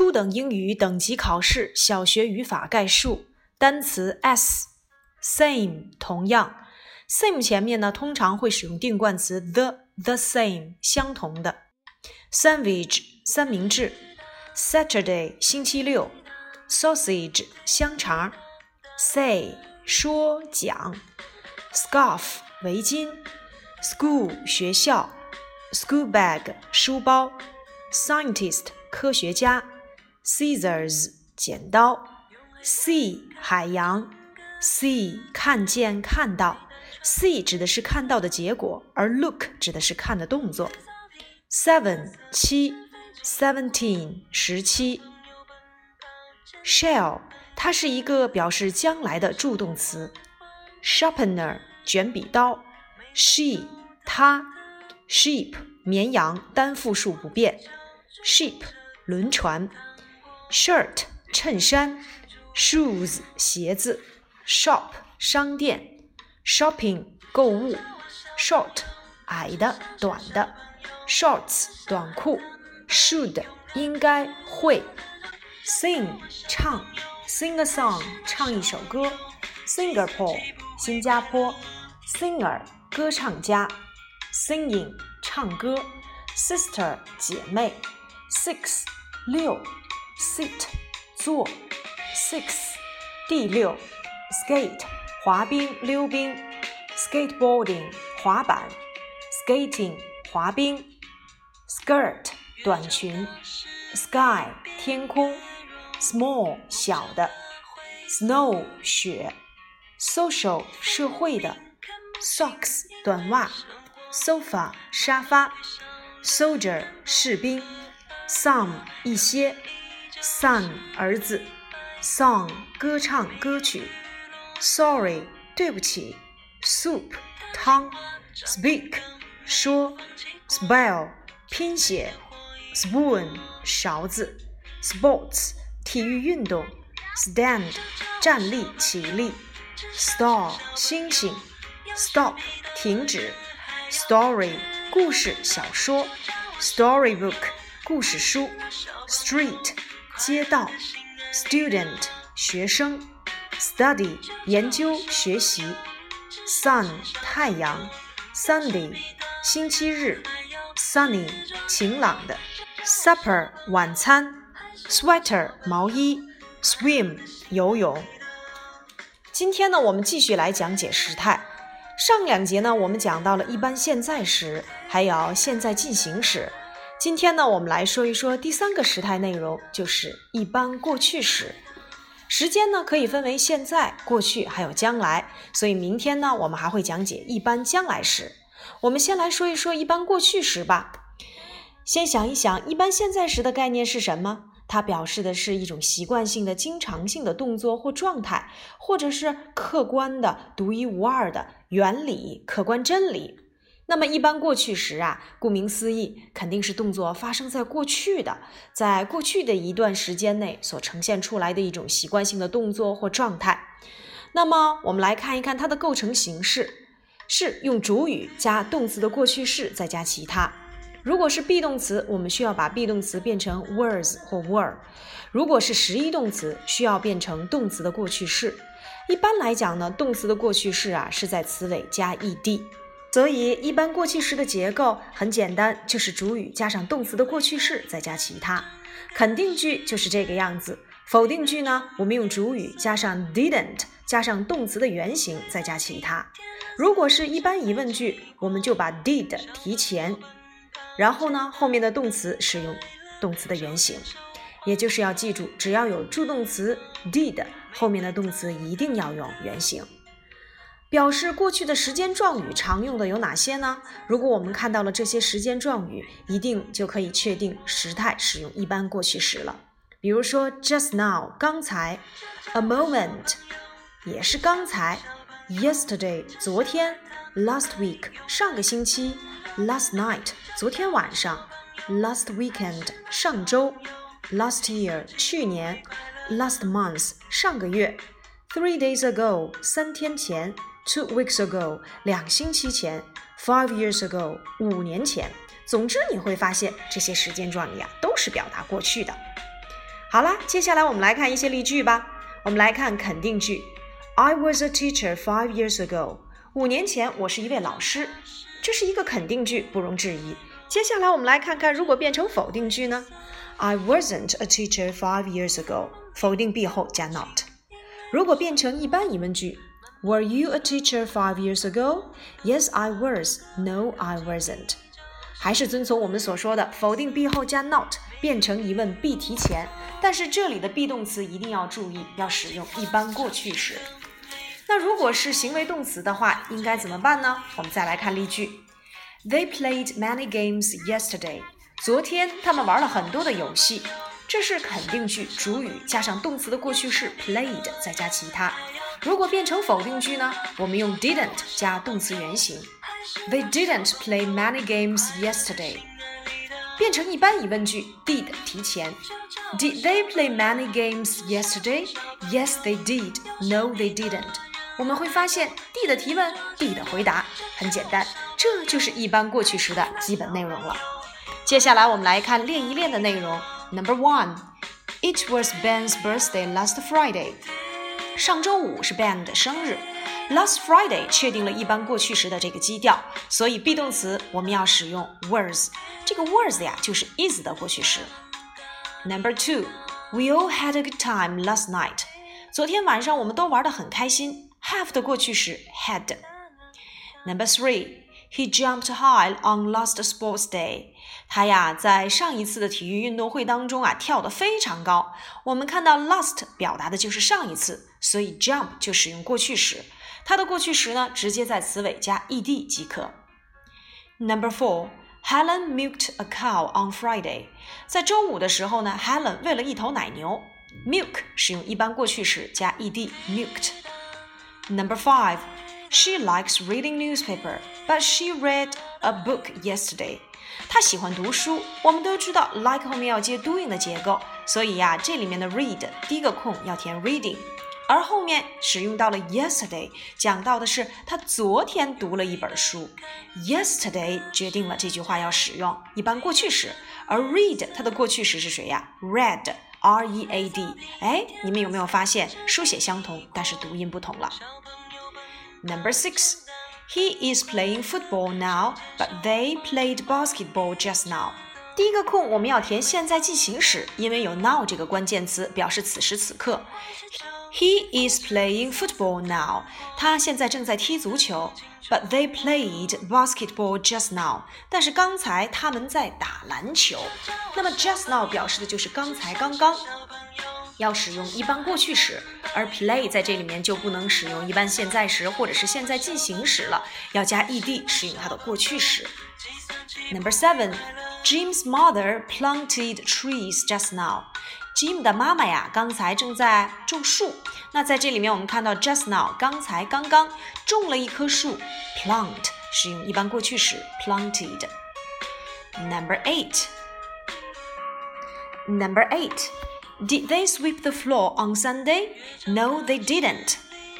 初等英语等级考试小学语法概述单词 s，same 同样，same 前面呢通常会使用定冠词 the，the same 相同的，sandwich 三明治，Saturday 星期六，sausage 香肠，say 说讲，scarf 围巾，school 学校，school bag 书包，scientist 科学家，scissors 剪刀，sea 海洋，see 看见看到，see 指的是看到的结果，而 look 指的是看的动作。seven 七，seventeen 十七。shall 它是一个表示将来的助动词，sharpener 卷笔刀，she 它，sheep 绵羊单复数不变，ship。轮船，shirt 衬衫，shoes 鞋子，shop 商店，shopping 购物，short 矮的短的，shorts 短裤，should 应该会，sing 唱，sing a song 唱一首歌，Singapore 新加坡，singer 歌唱家，singing 唱歌，sister 姐妹，six。六，sit，坐，six，第六，skate，滑冰、溜冰，skateboarding，滑板，skating，滑冰，skirt，短裙，sky，天空，small，小的，snow，雪，social，社会的，socks，短袜，sofa，沙发，soldier，士兵。Some 一些，son 儿子，song 歌唱歌曲，sorry 对不起，soup 汤，speak 说，spell 拼写，spoon 勺子，sports 体育运动，stand 站立起立，star 星星，stop 停止，story 故事小说，storybook。故事书，street 街道，student 学生，study 研究学习，sun 太阳，Sunday 星期日，sunny 晴朗的，supper 晚餐，sweater 毛衣，swim 游泳。今天呢，我们继续来讲解时态。上两节呢，我们讲到了一般现在时，还有现在进行时。今天呢，我们来说一说第三个时态内容，就是一般过去时。时间呢可以分为现在、过去还有将来，所以明天呢我们还会讲解一般将来时。我们先来说一说一般过去时吧。先想一想，一般现在时的概念是什么？它表示的是一种习惯性的、经常性的动作或状态，或者是客观的、独一无二的原理、客观真理。那么一般过去时啊，顾名思义，肯定是动作发生在过去的，在过去的一段时间内所呈现出来的一种习惯性的动作或状态。那么我们来看一看它的构成形式，是用主语加动词的过去式再加其他。如果是 be 动词，我们需要把 be 动词变成 was 或 were；如果是实义动词，需要变成动词的过去式。一般来讲呢，动词的过去式啊是在词尾加 ed。所以，一般过去时的结构很简单，就是主语加上动词的过去式，再加其他。肯定句就是这个样子。否定句呢，我们用主语加上 didn't，加上动词的原形，再加其他。如果是一般疑问句，我们就把 did 提前，然后呢，后面的动词使用动词的原形。也就是要记住，只要有助动词 did，后面的动词一定要用原形。表示过去的时间状语常用的有哪些呢？如果我们看到了这些时间状语，一定就可以确定时态使用一般过去时了。比如说，just now，刚才；a moment，也是刚才；yesterday，昨天；last week，上个星期；last night，昨天晚上；last weekend，上周；last year，去年；last month，上个月；three days ago，三天前。Two weeks ago，两星期前；Five years ago，五年前。总之，你会发现这些时间状语啊，都是表达过去的。好啦，接下来我们来看一些例句吧。我们来看肯定句：I was a teacher five years ago。五年前，我是一位老师。这是一个肯定句，不容置疑。接下来我们来看看，如果变成否定句呢？I wasn't a teacher five years ago。否定 be 后加 not。如果变成一般疑问句，Were you a teacher five years ago? Yes, I was. No, I wasn't. 还是遵从我们所说的，否定 be 后加 not，变成疑问 be 提前。但是这里的 be 动词一定要注意，要使用一般过去时。那如果是行为动词的话，应该怎么办呢？我们再来看例句：They played many games yesterday。昨天他们玩了很多的游戏。这是肯定句，主语加上动词的过去式 played，再加其他。如果变成否定句呢？我们用 didn't 加动词原形。They didn't play many games yesterday。变成一般疑问句，did 提前。Did they play many games yesterday? Yes, they did. No, they didn't. 我们会发现 did 提问，did 回答，很简单，这就是一般过去时的基本内容了。接下来我们来看练一练的内容。Number one, it was Ben's birthday last Friday. 上周五是 Ben 的生日。Last Friday 确定了一般过去时的这个基调，所以 be 动词我们要使用 was。这个 was 呀就是 is 的过去时。Number two, we all had a good time last night. 昨天晚上我们都玩得很开心。Have 的过去时 had。Number three, he jumped high on last sports day. 他呀在上一次的体育运动会当中啊跳得非常高。我们看到 last 表达的就是上一次， 所以 jump 就使用过去时。它的过去时呢，直接在词尾加 ed 即可。Number four. Helen milked a cow on Friday。在周五的时候呢，Helen 喂了一头奶牛。Milk 使用一般过去时加 ed milked。Number five, she likes reading newspaper, but she read a book yesterday. 她喜欢读书。我们都知道 like 后面要接 doing 的结构，所以呀，这里面的 read 第一个空要填 reading，而后面使用到了 yesterday，讲到的是他昨天读了一本书。yesterday 决定了这句话要使用一般过去时，而 read 它的过去时是谁呀？read。R E A D，哎，你们有没有发现书写相同，但是读音不同了？Number six, he is playing football now, but they played basketball just now. 第一个空我们要填现在进行时，因为有 now 这个关键词表示此时此刻。He is playing football now. 他现在正在踢足球。But they played basketball just now. 但是刚才他们在打篮球。那么 just now 表示的就是刚才刚刚，要使用一般过去时，而 play 在这里面就不能使用一般现在时或者是现在进行时了，要加 ed 使用它的过去时。Number seven, Jim's mother planted trees just now. Jim 的妈妈呀，刚才正在种树。那在这里面，我们看到 just now，刚才刚刚种了一棵树。Plant 使用一般过去时，planted。Number eight。Number eight。Did they sweep the floor on Sunday? No, they didn't.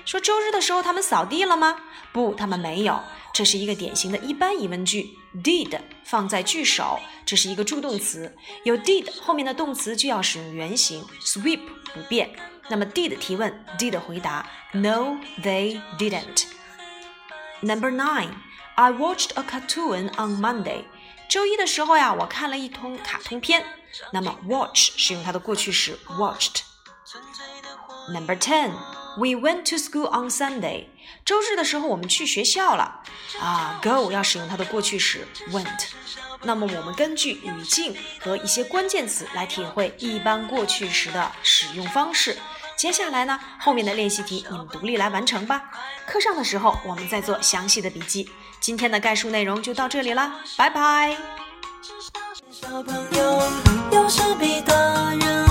说周日的时候他们扫地了吗？不，他们没有。这是一个典型的一般疑问句，did 放在句首，这是一个助动词，有 did 后面的动词就要使用原形，sweep 不变。那么 did 提问，did 回答，No, they didn't. Number nine, I watched a cartoon on Monday. 周一的时候呀，我看了一通卡通片。那么 watch 是用它的过去时 watched。Number ten. We went to school on Sunday。周日的时候我们去学校了。啊，go 要使用它的过去时 went。那么我们根据语境和一些关键词来体会一般过去时的使用方式。接下来呢，后面的练习题你们独立来完成吧。课上的时候我们再做详细的笔记。今天的概述内容就到这里啦，拜拜。小朋友，有时比大人